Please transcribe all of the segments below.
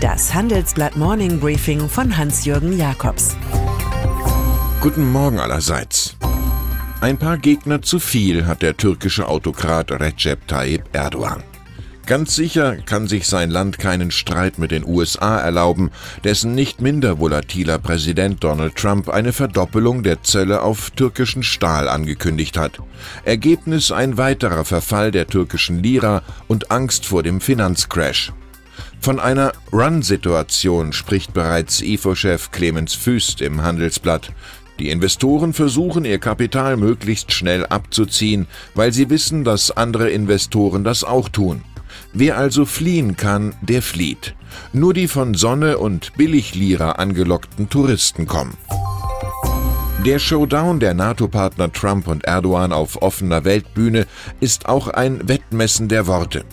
Das Handelsblatt Morning Briefing von Hans-Jürgen Jakobs. Guten Morgen allerseits. Ein paar Gegner zu viel hat der türkische Autokrat Recep Tayyip Erdogan. Ganz sicher kann sich sein Land keinen Streit mit den USA erlauben, dessen nicht minder volatiler Präsident Donald Trump eine Verdoppelung der Zölle auf türkischen Stahl angekündigt hat. Ergebnis ein weiterer Verfall der türkischen Lira und Angst vor dem Finanzcrash. Von einer Run-Situation spricht bereits IFO-Chef Clemens Füst im Handelsblatt. Die Investoren versuchen ihr Kapital möglichst schnell abzuziehen, weil sie wissen, dass andere Investoren das auch tun. Wer also fliehen kann, der flieht. Nur die von Sonne und Billiglira angelockten Touristen kommen. Der Showdown der NATO-Partner Trump und Erdogan auf offener Weltbühne ist auch ein Wettmessen der Worte.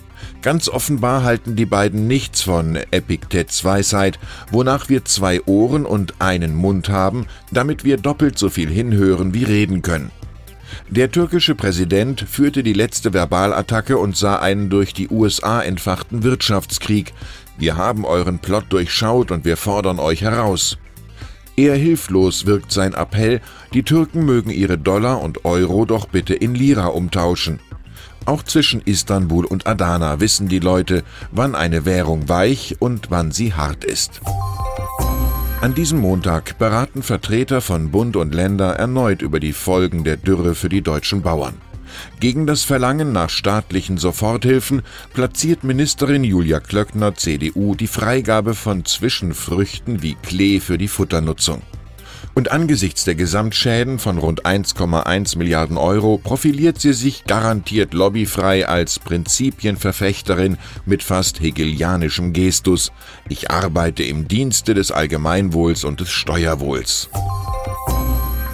Ganz offenbar halten die beiden nichts von Epiktets Weisheit, wonach wir zwei Ohren und einen Mund haben, damit wir doppelt so viel hinhören wie reden können. Der türkische Präsident führte die letzte Verbalattacke und sah einen durch die USA entfachten Wirtschaftskrieg. Wir haben euren Plot durchschaut und wir fordern euch heraus. Eher hilflos wirkt sein Appell, die Türken mögen ihre Dollar und Euro doch bitte in Lira umtauschen. Auch zwischen Istanbul und Adana wissen die Leute, wann eine Währung weich und wann sie hart ist. An diesem Montag beraten Vertreter von Bund und Länder erneut über die Folgen der Dürre für die deutschen Bauern. Gegen das Verlangen nach staatlichen Soforthilfen platziert Ministerin Julia Klöckner CDU die Freigabe von Zwischenfrüchten wie Klee für die Futternutzung. Und angesichts der Gesamtschäden von rund 1,1 Milliarden Euro profiliert sie sich garantiert lobbyfrei als Prinzipienverfechterin mit fast hegelianischem Gestus. Ich arbeite im Dienste des Allgemeinwohls und des Steuerwohls.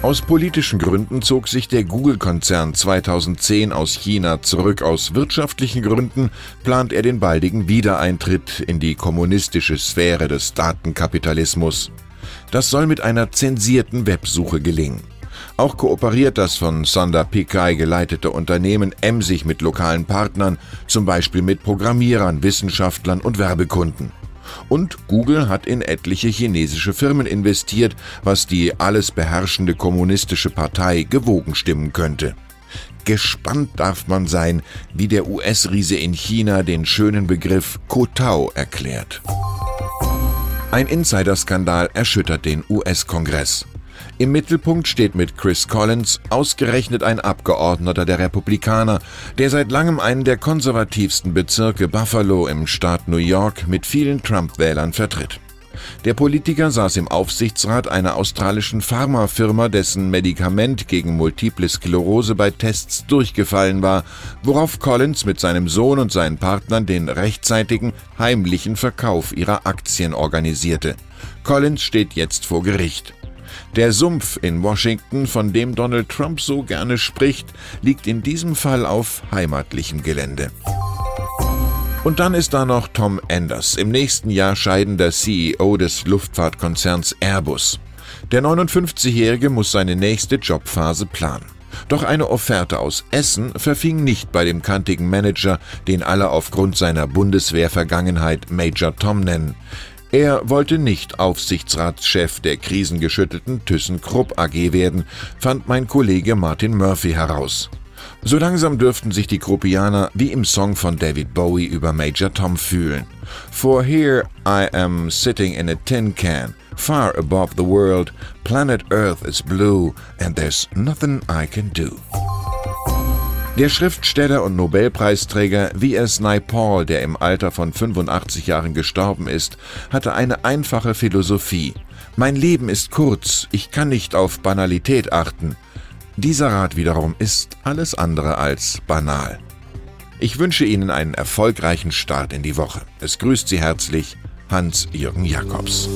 Aus politischen Gründen zog sich der Google-Konzern 2010 aus China zurück. Aus wirtschaftlichen Gründen plant er den baldigen Wiedereintritt in die kommunistische Sphäre des Datenkapitalismus. Das soll mit einer zensierten Websuche gelingen. Auch kooperiert das von Sonder Pichai geleitete Unternehmen emsig mit lokalen Partnern, zum Beispiel mit Programmierern, Wissenschaftlern und Werbekunden. Und Google hat in etliche chinesische Firmen investiert, was die alles beherrschende kommunistische Partei gewogen stimmen könnte. Gespannt darf man sein, wie der US-Riese in China den schönen Begriff Kotao erklärt. Ein Insiderskandal erschüttert den US-Kongress. Im Mittelpunkt steht mit Chris Collins ausgerechnet ein Abgeordneter der Republikaner, der seit langem einen der konservativsten Bezirke Buffalo im Staat New York mit vielen Trump-Wählern vertritt. Der Politiker saß im Aufsichtsrat einer australischen Pharmafirma, dessen Medikament gegen Multiple Sklerose bei Tests durchgefallen war, worauf Collins mit seinem Sohn und seinen Partnern den rechtzeitigen, heimlichen Verkauf ihrer Aktien organisierte. Collins steht jetzt vor Gericht. Der Sumpf in Washington, von dem Donald Trump so gerne spricht, liegt in diesem Fall auf heimatlichem Gelände. Und dann ist da noch Tom Enders, im nächsten Jahr scheidender CEO des Luftfahrtkonzerns Airbus. Der 59-Jährige muss seine nächste Jobphase planen. Doch eine Offerte aus Essen verfing nicht bei dem kantigen Manager, den alle aufgrund seiner Bundeswehrvergangenheit Major Tom nennen. Er wollte nicht Aufsichtsratschef der krisengeschüttelten ThyssenKrupp AG werden, fand mein Kollege Martin Murphy heraus. So langsam dürften sich die Gruppianer wie im Song von David Bowie über Major Tom fühlen. For here I am sitting in a tin can, far above the world, planet Earth is blue and there's nothing I can do. Der Schriftsteller und Nobelpreisträger V.S. Naipaul, der im Alter von 85 Jahren gestorben ist, hatte eine einfache Philosophie. Mein Leben ist kurz, ich kann nicht auf Banalität achten. Dieser Rat wiederum ist alles andere als banal. Ich wünsche Ihnen einen erfolgreichen Start in die Woche. Es grüßt Sie herzlich Hans-Jürgen Jakobs.